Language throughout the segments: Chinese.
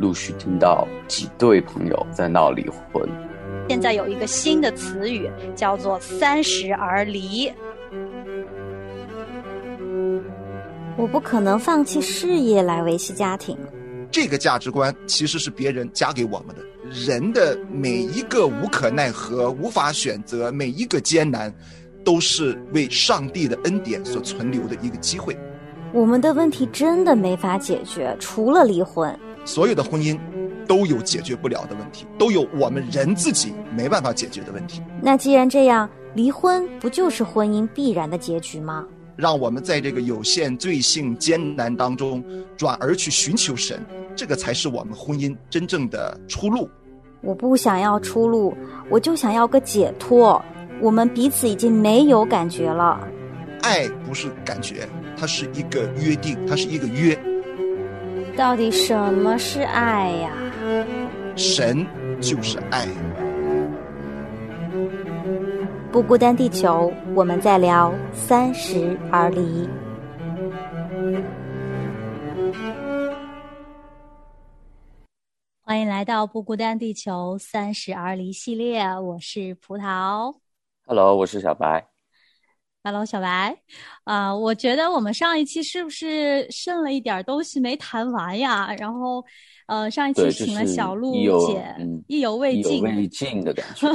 陆续听到几对朋友在闹离婚。现在有一个新的词语叫做“三十而离”。我不可能放弃事业来维系家庭。这个价值观其实是别人加给我们的。人的每一个无可奈何、无法选择，每一个艰难，都是为上帝的恩典所存留的一个机会。我们的问题真的没法解决，除了离婚。所有的婚姻都有解决不了的问题，都有我们人自己没办法解决的问题。那既然这样，离婚不就是婚姻必然的结局吗？让我们在这个有限、罪性、艰难当中，转而去寻求神，这个才是我们婚姻真正的出路。我不想要出路，我就想要个解脱。我们彼此已经没有感觉了。爱不是感觉，它是一个约定，它是一个约。到底什么是爱呀？神就是爱。不孤单，地球，我们在聊三十而离。欢迎来到不孤单地球三十而离系列，我是葡萄。Hello，我是小白。Hello，小白。啊，我觉得我们上一期是不是剩了一点东西没谈完呀？然后。呃，上一期请了小鹿姐，意犹未尽，未尽的感觉。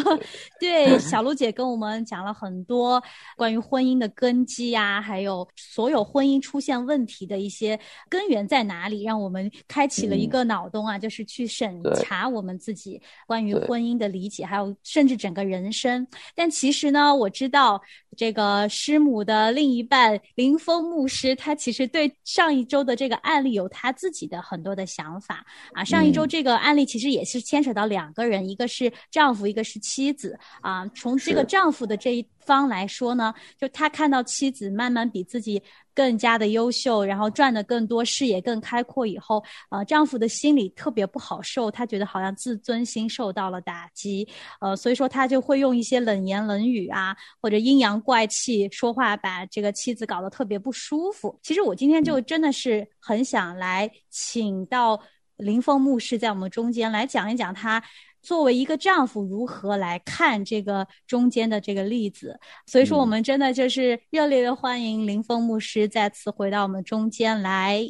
对，小 鹿姐跟我们讲了很多关于婚姻的根基呀，还有所有婚姻出现问题的一些根源在哪里，让我们开启了一个脑洞啊，就是去审查我们自己关于婚姻的理解，还有甚至整个人生。但其实呢，我知道这个师母的另一半林峰牧师，他其实对上一周的这个案例有他自己的很多的想法。啊，上一周这个案例其实也是牵扯到两个人，一个是丈夫，一个是妻子。啊，从这个丈夫的这一方来说呢，就他看到妻子慢慢比自己更加的优秀，然后赚的更多，视野更开阔以后，呃，丈夫的心里特别不好受，他觉得好像自尊心受到了打击，呃，所以说他就会用一些冷言冷语啊，或者阴阳怪气说话，把这个妻子搞得特别不舒服。其实我今天就真的是很想来请到。林峰牧师在我们中间来讲一讲，他作为一个丈夫如何来看这个中间的这个例子。所以说，我们真的就是热烈的欢迎林峰牧师再次回到我们中间来。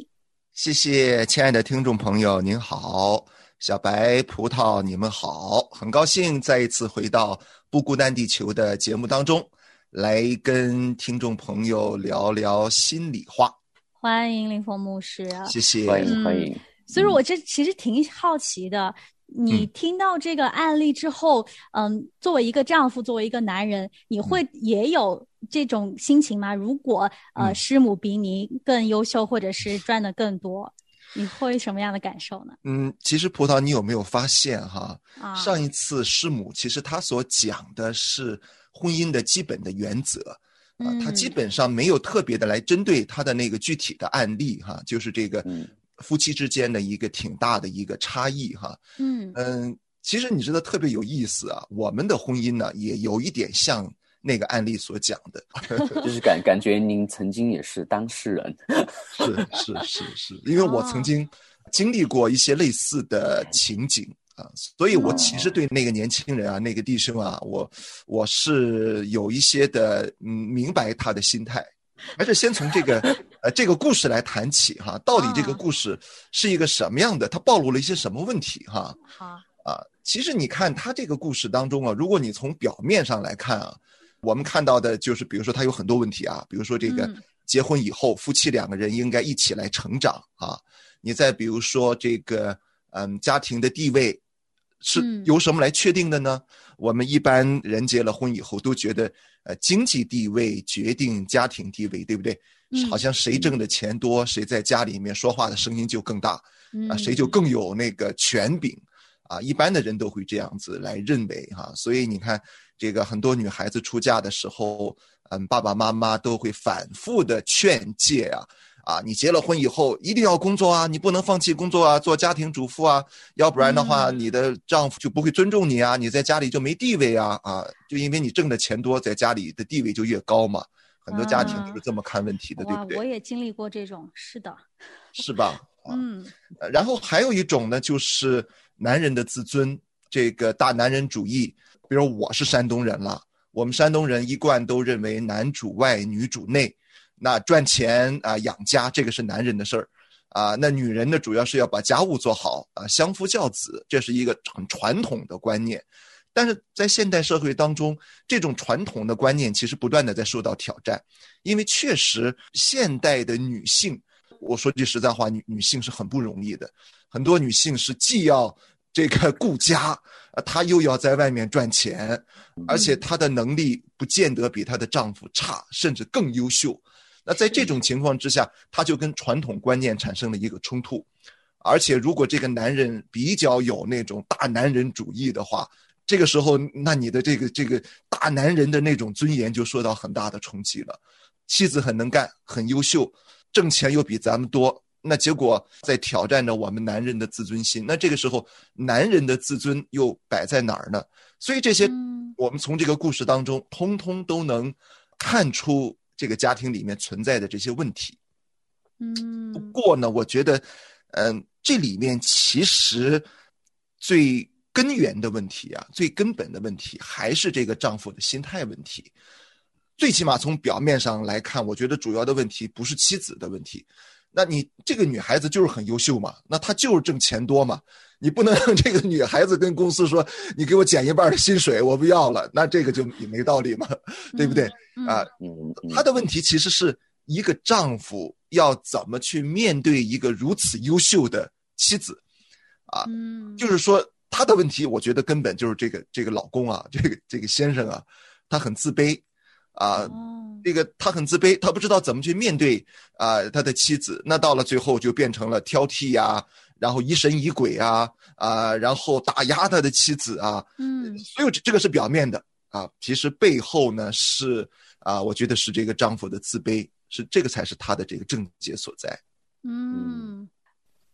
谢谢，亲爱的听众朋友，您好，小白、葡萄，你们好，很高兴再一次回到《不孤单地球》的节目当中，来跟听众朋友聊聊心里话。欢迎林峰牧师，谢谢，欢迎欢迎。所以说我这其实挺好奇的，你听到这个案例之后，嗯，作为一个丈夫，作为一个男人，你会也有这种心情吗？如果呃师母比你更优秀，或者是赚的更多，你会什么样的感受呢？嗯，其实葡萄，你有没有发现哈？上一次师母其实她所讲的是婚姻的基本的原则啊，她基本上没有特别的来针对她的那个具体的案例哈，就是这个。夫妻之间的一个挺大的一个差异哈，嗯。嗯，其实你知道特别有意思啊，我们的婚姻呢也有一点像那个案例所讲的，就是感感觉您曾经也是当事人，是是是是，因为我曾经经历过一些类似的情景啊，所以我其实对那个年轻人啊，那个弟兄啊，我我是有一些的嗯明白他的心态。还是先从这个呃这个故事来谈起哈，到底这个故事是一个什么样的？它暴露了一些什么问题哈？好啊，其实你看他这个故事当中啊，如果你从表面上来看啊，我们看到的就是，比如说他有很多问题啊，比如说这个结婚以后夫妻两个人应该一起来成长啊，你再比如说这个嗯家庭的地位是由什么来确定的呢？我们一般人结了婚以后都觉得。呃，经济地位决定家庭地位，对不对？好像谁挣的钱多，谁在家里面说话的声音就更大，啊，谁就更有那个权柄，啊，一般的人都会这样子来认为哈。所以你看，这个很多女孩子出嫁的时候，嗯，爸爸妈妈都会反复的劝诫啊。啊，你结了婚以后一定要工作啊，你不能放弃工作啊，做家庭主妇啊，要不然的话，你的丈夫就不会尊重你啊，你在家里就没地位啊，啊，就因为你挣的钱多，在家里的地位就越高嘛。很多家庭都是这么看问题的，对不对？我也经历过这种，是的，是吧？嗯，然后还有一种呢，就是男人的自尊，这个大男人主义。比如我是山东人了，我们山东人一贯都认为男主外女主内，那赚钱啊养家这个是男人的事儿，啊，那女人呢主要是要把家务做好啊，相夫教子，这是一个很传统的观念。但是在现代社会当中，这种传统的观念其实不断的在受到挑战，因为确实现代的女性，我说句实在话，女女性是很不容易的，很多女性是既要这个顾家，她又要在外面赚钱，而且她的能力不见得比她的丈夫差，甚至更优秀。那在这种情况之下，她就跟传统观念产生了一个冲突，而且如果这个男人比较有那种大男人主义的话。这个时候，那你的这个这个大男人的那种尊严就受到很大的冲击了。妻子很能干，很优秀，挣钱又比咱们多，那结果在挑战着我们男人的自尊心。那这个时候，男人的自尊又摆在哪儿呢？所以这些，我们从这个故事当中，通通都能看出这个家庭里面存在的这些问题。嗯，不过呢，我觉得，嗯，这里面其实最。根源的问题啊，最根本的问题还是这个丈夫的心态问题。最起码从表面上来看，我觉得主要的问题不是妻子的问题。那你这个女孩子就是很优秀嘛？那她就是挣钱多嘛？你不能让这个女孩子跟公司说：“你给我减一半的薪水，我不要了。”那这个就也没道理嘛，对不对？啊，她的问题其实是一个丈夫要怎么去面对一个如此优秀的妻子啊？就是说。他的问题，我觉得根本就是这个这个老公啊，这个这个先生啊，他很自卑，啊，这个他很自卑，他不知道怎么去面对啊他的妻子。那到了最后就变成了挑剔呀，然后疑神疑鬼啊，啊，然后打压他的妻子啊。嗯，所有这个是表面的啊，其实背后呢是啊，我觉得是这个丈夫的自卑，是这个才是他的这个症结所在。嗯。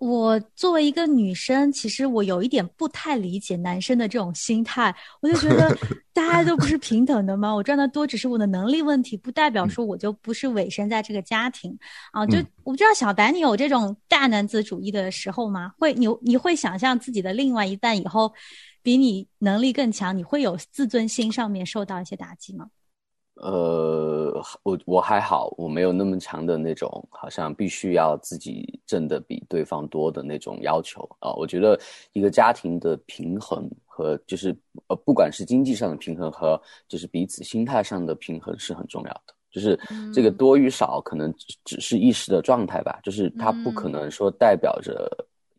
我作为一个女生，其实我有一点不太理解男生的这种心态。我就觉得 大家都不是平等的吗？我赚的多只是我的能力问题，不代表说我就不是委身在这个家庭啊。就我不知道小白，你有这种大男子主义的时候吗？会你你会想象自己的另外一半以后比你能力更强，你会有自尊心上面受到一些打击吗？呃，我我还好，我没有那么强的那种，好像必须要自己挣的比对方多的那种要求啊。我觉得一个家庭的平衡和就是呃，不管是经济上的平衡和就是彼此心态上的平衡是很重要的。就是这个多与少可能只是一时的状态吧，就是它不可能说代表着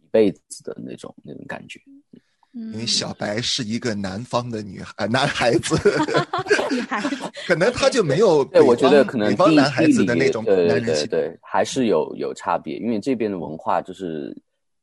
一辈子的那种那种感觉。因为小白是一个南方的女孩，男孩子，女孩子，可能他就没有对，我觉得可能北方男孩子的那种男人气，对，还是有有差别。因为这边的文化就是，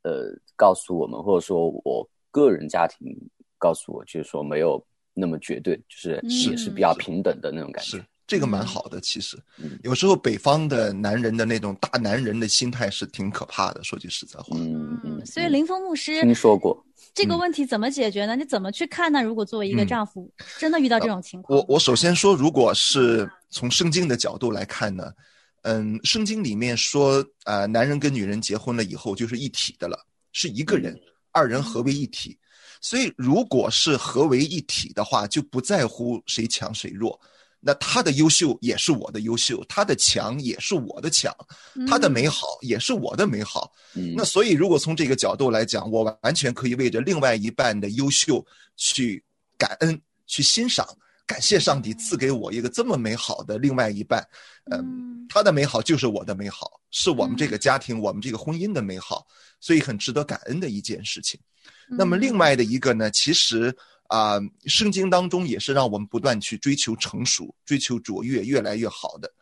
呃，告诉我们，或者说我个人家庭告诉我，就是说没有那么绝对，就是也是比较平等的那种感觉。这个蛮好的，其实，有时候北方的男人的那种大男人的心态是挺可怕的。说句实在话，嗯嗯。所以林峰牧师听说过这个问题怎么解决呢？你怎么去看呢？如果作为一个丈夫，真的遇到这种情况，我我首先说，如果是从圣经的角度来看呢，嗯，圣经里面说，呃，男人跟女人结婚了以后就是一体的了，是一个人，二人合为一体。所以，如果是合为一体的话，就不在乎谁强谁弱。那他的优秀也是我的优秀，他的强也是我的强，他的美好也是我的美好。那所以，如果从这个角度来讲，我完全可以为着另外一半的优秀去感恩、去欣赏、感谢上帝赐给我一个这么美好的另外一半。嗯，他的美好就是我的美好，是我们这个家庭、我们这个婚姻的美好，所以很值得感恩的一件事情。那么，另外的一个呢，其实。啊，圣经当中也是让我们不断去追求成熟、追求卓越、越来越好的，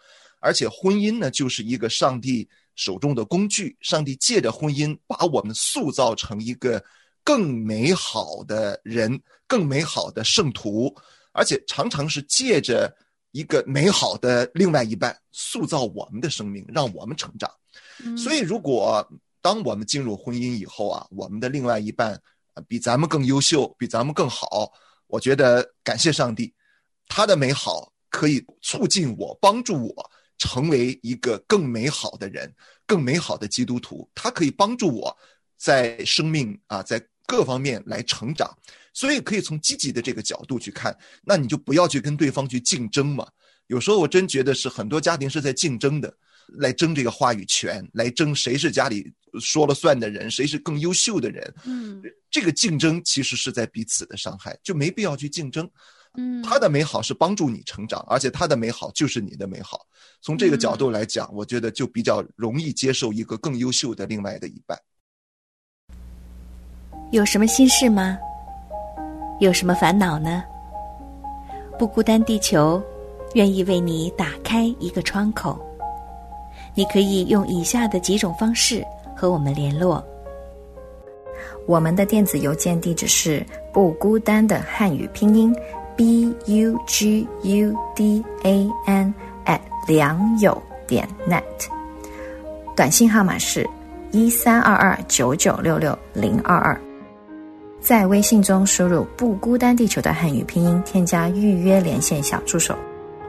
而且婚姻呢，就是一个上帝手中的工具。上帝借着婚姻把我们塑造成一个更美好的人、更美好的圣徒，而且常常是借着一个美好的另外一半塑造我们的生命，让我们成长。所以，如果当我们进入婚姻以后啊，我们的另外一半。比咱们更优秀，比咱们更好，我觉得感谢上帝，他的美好可以促进我，帮助我成为一个更美好的人，更美好的基督徒。他可以帮助我在生命啊，在各方面来成长。所以可以从积极的这个角度去看，那你就不要去跟对方去竞争嘛。有时候我真觉得是很多家庭是在竞争的，来争这个话语权，来争谁是家里说了算的人，谁是更优秀的人。嗯，这个竞争其实是在彼此的伤害，就没必要去竞争。嗯，他的美好是帮助你成长，而且他的美好就是你的美好。从这个角度来讲，我觉得就比较容易接受一个更优秀的另外的一半。有什么心事吗？有什么烦恼呢？不孤单，地球愿意为你打开一个窗口。你可以用以下的几种方式和我们联络。我们的电子邮件地址是不孤单的汉语拼音 b u g u d a n at 良友点 net。短信号码是一三二二九九六六零二二。在微信中输入“不孤单地球”的汉语拼音，添加预约连线小助手。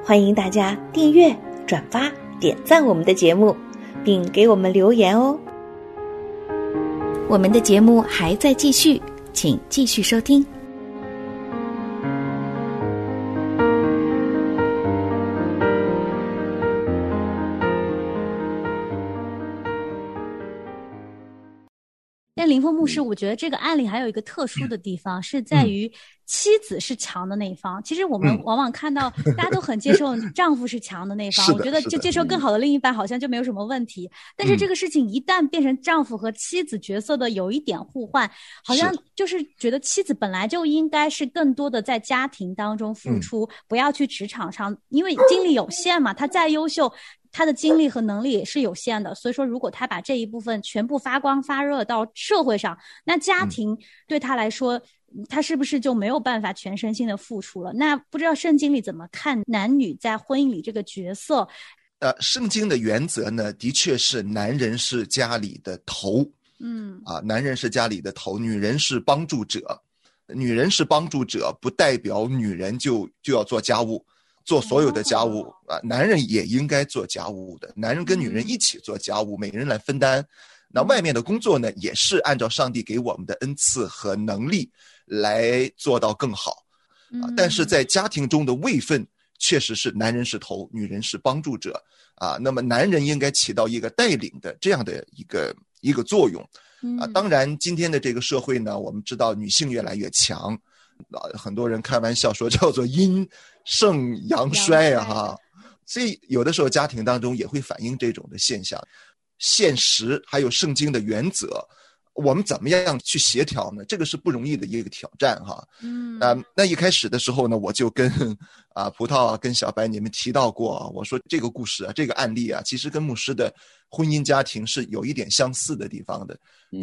欢迎大家订阅、转发、点赞我们的节目，并给我们留言哦。我们的节目还在继续，请继续收听。林峰牧师，我觉得这个案例还有一个特殊的地方，是在于妻子是强的那一方。其实我们往往看到大家都很接受 丈夫是强的那一方，我觉得就接受更好的另一半好像就没有什么问题。但是这个事情一旦变成丈夫和妻子角色的有一点互换，好像就是觉得妻子本来就应该是更多的在家庭当中付出，不要去职场上，因为精力有限嘛。她再优秀。他的精力和能力也是有限的，所以说，如果他把这一部分全部发光发热到社会上，那家庭对他来说，他是不是就没有办法全身心的付出了？那不知道圣经里怎么看男女在婚姻里这个角色？呃，圣经的原则呢，的确是男人是家里的头，嗯，啊，男人是家里的头，女人是帮助者，女人是帮助者，不代表女人就就要做家务。做所有的家务啊，男人也应该做家务的。男人跟女人一起做家务，每个人来分担。那外面的工作呢，也是按照上帝给我们的恩赐和能力来做到更好。啊，但是在家庭中的位分确实是男人是头，女人是帮助者啊。那么男人应该起到一个带领的这样的一个一个作用。啊，当然今天的这个社会呢，我们知道女性越来越强。啊，很多人开玩笑说叫做阴盛阳衰啊，哈，所以有的时候家庭当中也会反映这种的现象。现实还有圣经的原则，我们怎么样去协调呢？这个是不容易的一个挑战，哈。嗯，啊，那一开始的时候呢，我就跟啊葡萄啊跟小白你们提到过，我说这个故事啊，这个案例啊，其实跟牧师的婚姻家庭是有一点相似的地方的。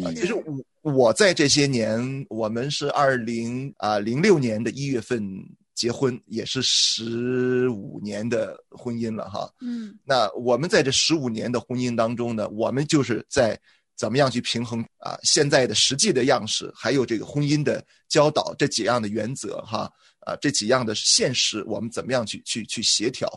啊，其实我。我在这些年，我们是二零啊零六年的一月份结婚，也是十五年的婚姻了哈。嗯，那我们在这十五年的婚姻当中呢，我们就是在怎么样去平衡啊现在的实际的样式，还有这个婚姻的教导这几样的原则哈啊这几样的现实，我们怎么样去去去协调？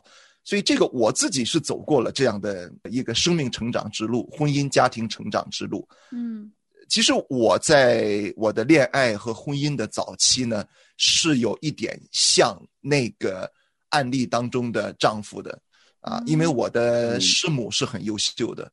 所以这个我自己是走过了这样的一个生命成长之路，婚姻家庭成长之路。嗯。其实我在我的恋爱和婚姻的早期呢，是有一点像那个案例当中的丈夫的，啊，因为我的师母是很优秀的，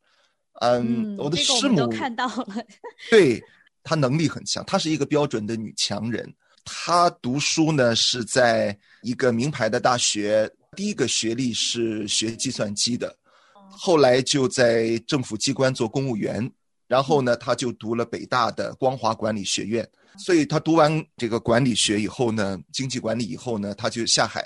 嗯，我的师母看到了，对，她能力很强，她是一个标准的女强人。她读书呢是在一个名牌的大学，第一个学历是学计算机的，后来就在政府机关做公务员。然后呢，他就读了北大的光华管理学院，所以他读完这个管理学以后呢，经济管理以后呢，他就下海，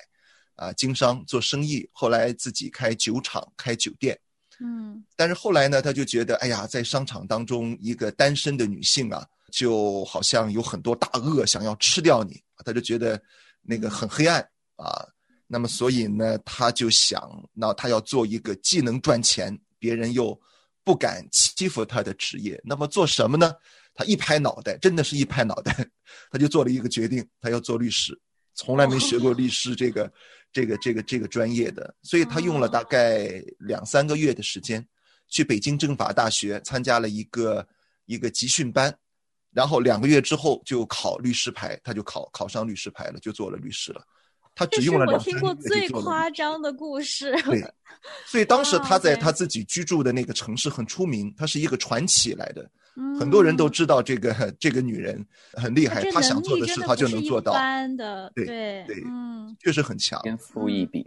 啊，经商做生意，后来自己开酒厂、开酒店，嗯，但是后来呢，他就觉得，哎呀，在商场当中，一个单身的女性啊，就好像有很多大鳄想要吃掉你，他就觉得那个很黑暗啊，那么所以呢，他就想，那他要做一个既能赚钱，别人又。不敢欺负他的职业，那么做什么呢？他一拍脑袋，真的是一拍脑袋，他就做了一个决定，他要做律师。从来没学过律师这个这个这个这个专业的，所以他用了大概两三个月的时间，去北京政法大学参加了一个一个集训班，然后两个月之后就考律师牌，他就考考上律师牌了，就做了律师了。他只用了我听过最夸张的故事。对，所以当时他在他自己居住的那个城市很出名，他是一个传奇来的。很多人都知道这个这个女人很厉害，她想做的事她就能做到。一般的，对对对，嗯，确实很强，天赋异禀。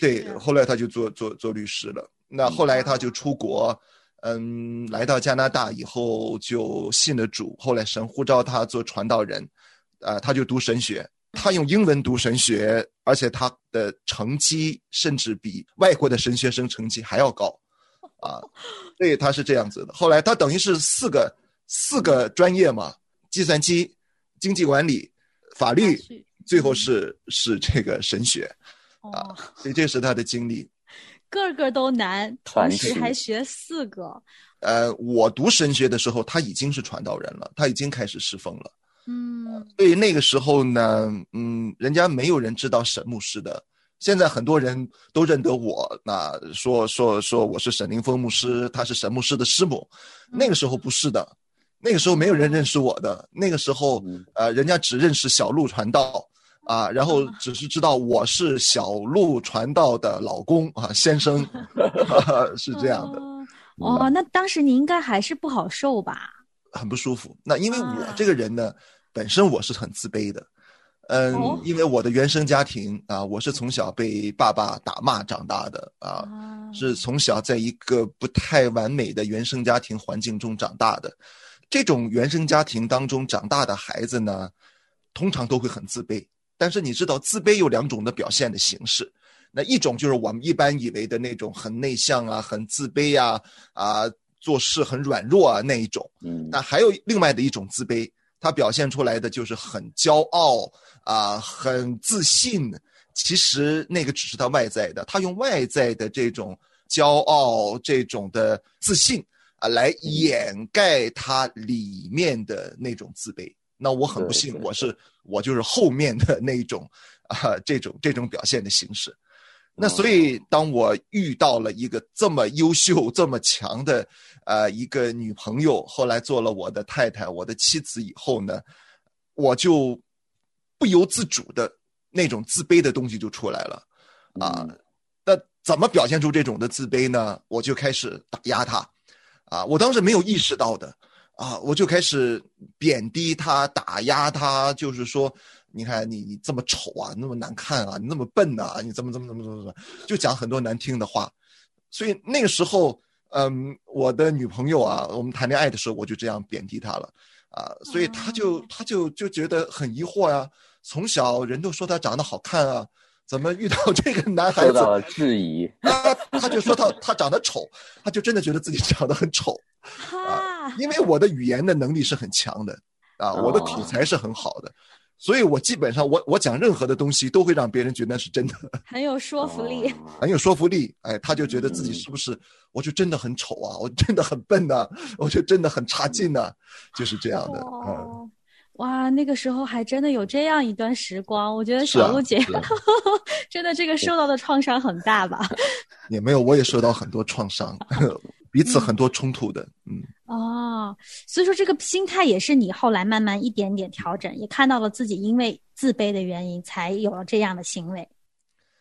对，后来他就做做做律师了。那后来他就出国，嗯，来到加拿大以后就信了主。后来神呼召他做传道人，啊，他就读神学。他用英文读神学，而且他的成绩甚至比外国的神学生成绩还要高。啊，所以他是这样子的。后来他等于是四个四个专业嘛，计算机、经济管理、法律，最后是是这个神学，啊，所以这是他的经历。个个都难，同时还学四个。呃，我读神学的时候，他已经是传道人了，他已经开始侍奉了。嗯，所以那个时候呢，嗯，人家没有人知道沈牧师的。现在很多人都认得我，那说说说我是沈凌峰牧师，他是沈牧师的师母。那个时候不是的，那个时候没有人认识我的。那个时候，呃，人家只认识小鹿传道啊，然后只是知道我是小鹿传道的老公啊，先生，是这样的。哦，那当时你应该还是不好受吧？很不舒服。那因为我这个人呢，本身我是很自卑的。嗯，因为我的原生家庭啊，我是从小被爸爸打骂长大的啊，是从小在一个不太完美的原生家庭环境中长大的。这种原生家庭当中长大的孩子呢，通常都会很自卑。但是你知道，自卑有两种的表现的形式，那一种就是我们一般以为的那种很内向啊、很自卑呀、啊做事很软弱啊那一种。嗯，那还有另外的一种自卑。他表现出来的就是很骄傲啊，很自信。其实那个只是他外在的，他用外在的这种骄傲、这种的自信啊，来掩盖他里面的那种自卑。那我很不幸，我是我就是后面的那种啊，这种这种表现的形式。那所以，当我遇到了一个这么优秀、这么强的。呃，一个女朋友后来做了我的太太，我的妻子以后呢，我就不由自主的那种自卑的东西就出来了，啊，那怎么表现出这种的自卑呢？我就开始打压她，啊，我当时没有意识到的，啊，我就开始贬低她、打压她，就是说，你看你你这么丑啊，那么难看啊，你那么笨呐，你怎么怎么怎么怎么怎么，就讲很多难听的话，所以那个时候。嗯，我的女朋友啊，我们谈恋爱的时候我就这样贬低她了，啊，所以她就她就就觉得很疑惑呀。从小人都说她长得好看啊，怎么遇到这个男孩子？质疑。啊，他就说他他长得丑，她就真的觉得自己长得很丑。啊，因为我的语言的能力是很强的，啊，我的口才是很好的。所以，我基本上，我我讲任何的东西，都会让别人觉得是真的，很有说服力，很有说服力。哎，他就觉得自己是不是，我就真的很丑啊，我真的很笨呐，我就真的很差劲呐，就是这样的。哦，哇，那个时候还真的有这样一段时光，我觉得小鹿姐 真的这个受到的创伤很大吧？也没有，我也受到很多创伤。彼此很多冲突的，嗯哦，所以说这个心态也是你后来慢慢一点点调整，也看到了自己因为自卑的原因才有了这样的行为。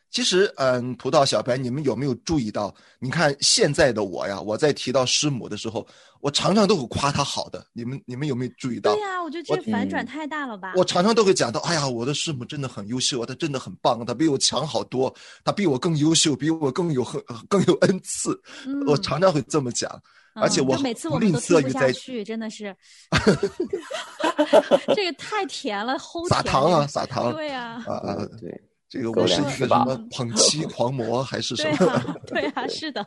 其实，嗯，葡萄小白，你们有没有注意到？你看现在的我呀，我在提到师母的时候，我常常都会夸她好的。你们，你们有没有注意到？对呀，我觉得这反转太大了吧。我常常都会讲到，哎呀，我的师母真的很优秀，她真的很棒，她比我强好多，她比我更优秀，比我更有很更有恩赐。我常常会这么讲，而且我每次我们都听不下去，真的是 这个太甜了，齁撒糖啊，撒糖。对呀，啊啊，对。这个我是一个什么捧妻狂魔还是什么？对啊，是的，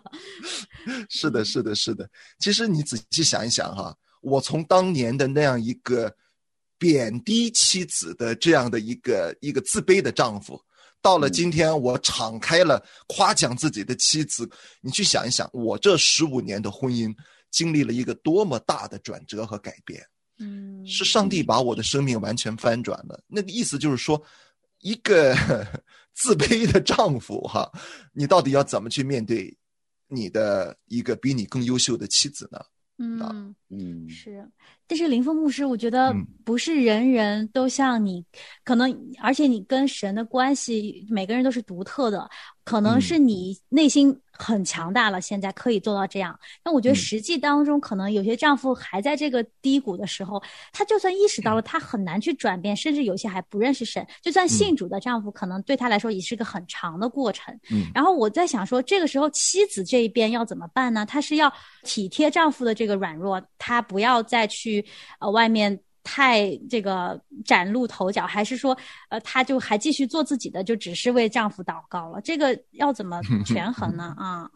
是的，是的，是的。其实你仔细想一想哈，我从当年的那样一个贬低妻子的这样的一个一个自卑的丈夫，到了今天我敞开了夸奖自己的妻子，你去想一想，我这十五年的婚姻经历了一个多么大的转折和改变。嗯，是上帝把我的生命完全翻转了。那个意思就是说。一个 自卑的丈夫哈，你到底要怎么去面对你的一个比你更优秀的妻子呢？嗯嗯，是，但是林峰牧师，我觉得嗯不是人人都像你，可能而且你跟神的关系，每个人都是独特的，可能嗯是你内心很强大了，现在可以做到这样。但我觉得嗯实际当中，可能有些丈夫还在这个低谷的时候，他就算意识嗯到了，他很难去转变，甚至有些还不认识神。就算信主的丈夫，可能对他来说也是个很长的过程。嗯然后我在想说，这个时候妻子这一边要怎么办呢？她是要体贴丈夫的这个软弱，她不要再去呃外面太这个崭露头角，还是说呃她就还继续做自己的，就只是为丈夫祷告了？这个要怎么权衡呢？啊，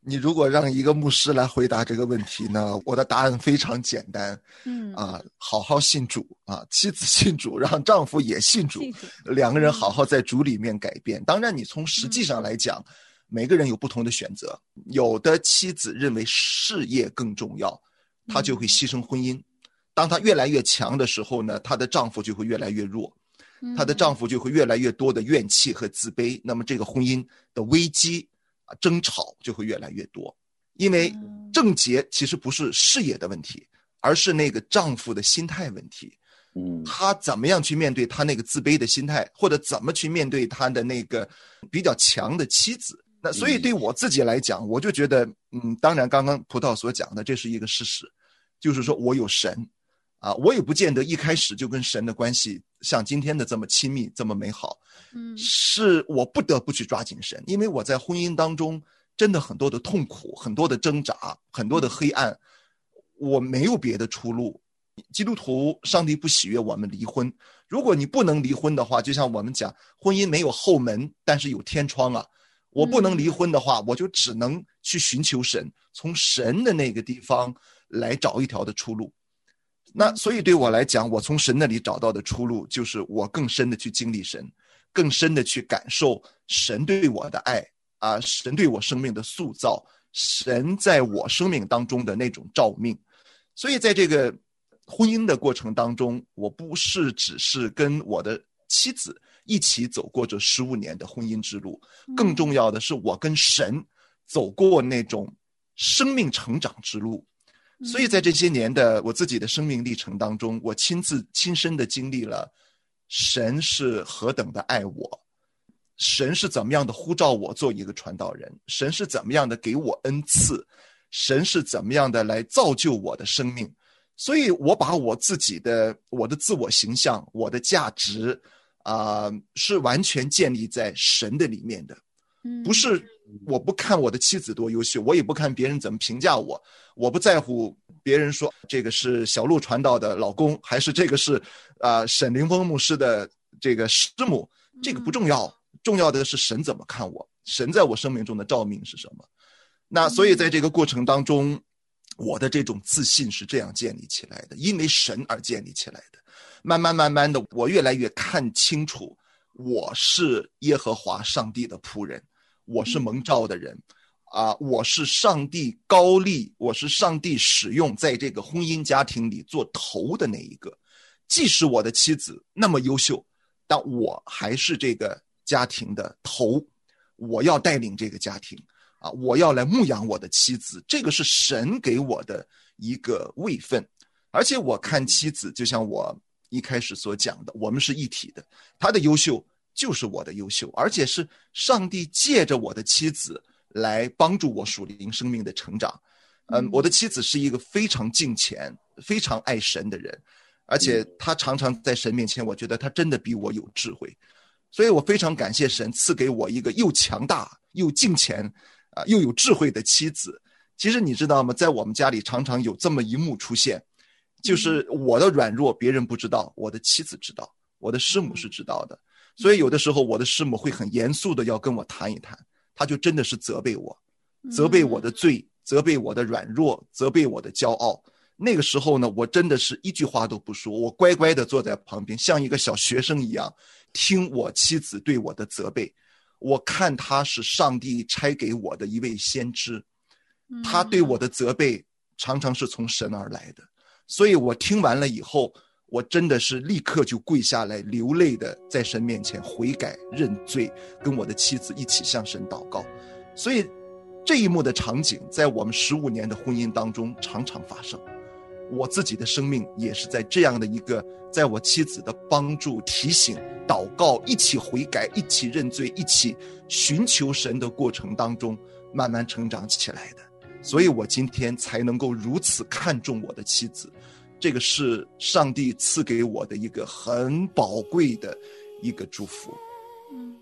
你如果让一个牧师来回答这个问题呢，我的答案非常简单嗯啊，好好信主啊，妻子信主，让丈夫也信主，信主两个人好好在主里面改变。当然，你从实际上来讲，每个人有不同的选择。有的妻子认为事业更重要，她就会牺牲婚姻。当她越来越强的时候呢，她的丈夫就会越来越弱，她的丈夫就会越来越多的怨气和自卑。那么这个婚姻的危机啊，争吵就会越来越多。因为嗯症结其实不是事业的问题，而是那个丈夫的心态问题。嗯他怎么样去面对他那个自卑的心态，或者怎么去面对他的那个比较强的妻子？那所以对我自己来讲，我就觉得，嗯，当然刚刚葡萄所讲的这是一个事实，就是说我有神，啊，我也不见得一开始就跟神的关系像今天的这么亲密、这么美好，嗯是我不得不去抓紧神，因为我在婚姻当中真的很多的痛苦、很多的挣扎、很多的黑暗，我没有别的出路。基督徒，上帝不喜悦我们离婚。如果你不能离婚的话，就像我们讲，婚姻没有后门，但是有天窗啊。我不能离婚的话，我就只能去寻求神，从神的那个地方来找一条的出路。那所以对我来讲，我从神那里找到的出路，就是我更深的去经历神，更深的去感受神对我的爱啊，神对我生命的塑造，神在我生命当中的那种照命。所以在这个婚姻的过程当中，我不是只是跟我的妻子一起走过这十五年的婚姻之路，更重要的是我跟神走过那种生命成长之路。所以在这些年的我自己的生命历程当中，我亲自亲身的经历了神是何等的爱我，神是怎么样的呼召我做一个传道人，神是怎么样的给我恩赐，神是怎么样的来造就我的生命。所以我把我自己的我的自我形象、我的价值啊、是完全建立在神的里面的。嗯不是我不看我的妻子多优秀，我也不看别人怎么评价我，我不在乎别人说这个是小鹿传道的老公，还是这个是啊、沈凌峰牧师的这个师母，这个不重要，重要的是神怎么看我，神在我生命中的照明是什么。那所以在这个过程当中，我的这种自信是这样建立起来的，因为神而建立起来的。慢慢慢慢的，我越来越看清楚，我是耶和华上帝的仆人，我是蒙召的人，啊，我是上帝高立，我是上帝使用在这个婚姻家庭里做头的那一个。即使我的妻子那么优秀，但我还是这个家庭的头，我要带领这个家庭。啊，我要来牧养我的妻子，这个是神给我的一个位分，而且我看妻子就像我一开始所讲的，我们是一体的，她的优秀就是我的优秀，而且是上帝借着我的妻子来帮助我属灵生命的成长。嗯，我的妻子是一个非常敬虔、非常爱神的人，而且她常常在神面前，我觉得她真的比我有智慧，所以我非常感谢神赐给我一个又强大又敬虔。啊，又有智慧的妻子。其实你知道吗？在我们家里常常有这么一幕出现，就是我的软弱别人不知道，我的妻子知道，我的师母是知道的。所以有的时候我的师母会很严肃的要跟我谈一谈，她就真的是责备我，责备我的罪，责备我的软弱，责备我的骄傲。那个时候呢，我真的是一句话都不说，我乖乖的坐在旁边，像一个小学生一样，听我妻子对我的责备。我看他是上帝差给我的一位先知，他对我的责备常常是从神而来的，所以我听完了以后，我真的是立刻就跪下来，流泪的在神面前悔改认罪，跟我的妻子一起向神祷告。所以，这一幕的场景在我们十五年的婚姻当中常常发生。我自己的生命也是在这样的一个，在我妻子的帮助、提醒、祷告、一起悔改、一起认罪、一起寻求神的过程当中，慢慢成长起来的。所以我今天才能够如此看重我的妻子。这个是上帝赐给我的一个很宝贵的一个祝福。嗯，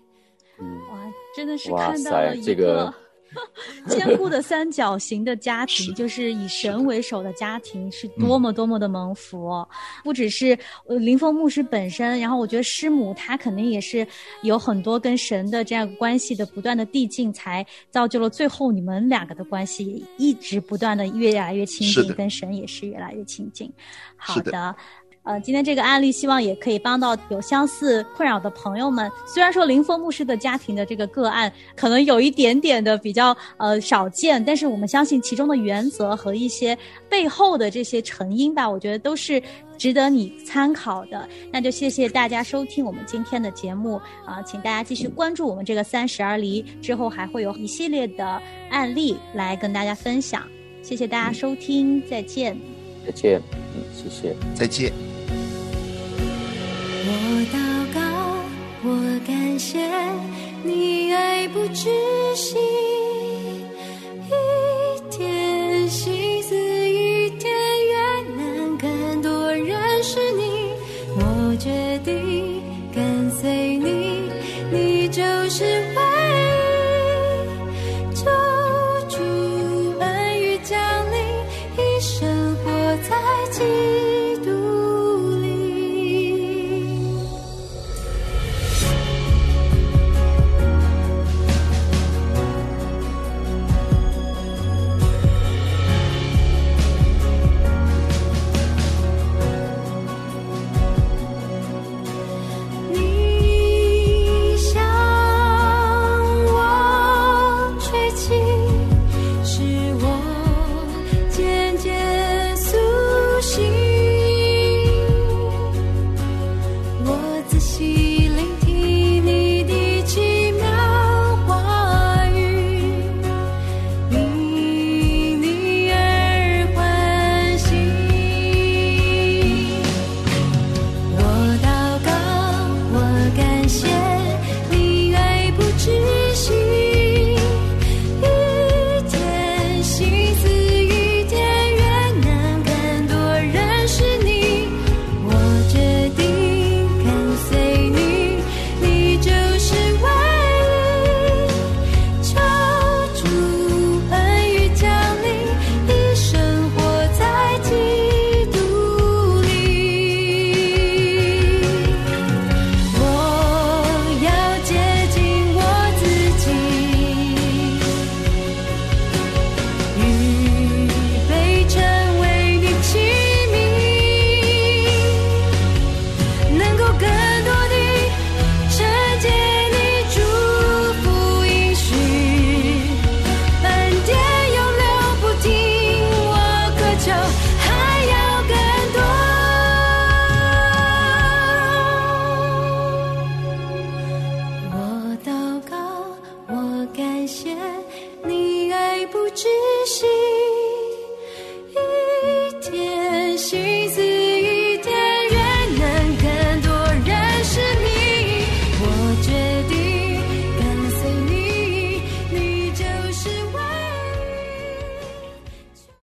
哇，真的是看到了一个 坚固的三角形的家庭，就是以神为首的家庭，是多么多么的蒙福。不只是林峰牧师本身，然后我觉得师母她肯定也是有很多跟神的这样关系的不断的递进，才造就了最后你们两个的关系一直不断的越来越亲近，跟神也是越来越亲近。好的。呃，今天这个案例希望也可以帮到有相似困扰的朋友们。虽然说林峰牧师的家庭的这个个案可能有一点点的比较呃少见，但是我们相信其中的原则和一些背后的这些成因吧，我觉得都是值得你参考的。那就谢谢大家收听我们今天的节目啊，请大家继续关注我们这个三十而离，之后还会有一系列的案例来跟大家分享。谢谢大家收听，再见。再见，嗯，谢谢，再见。我祷告，我感谢你爱不窒息。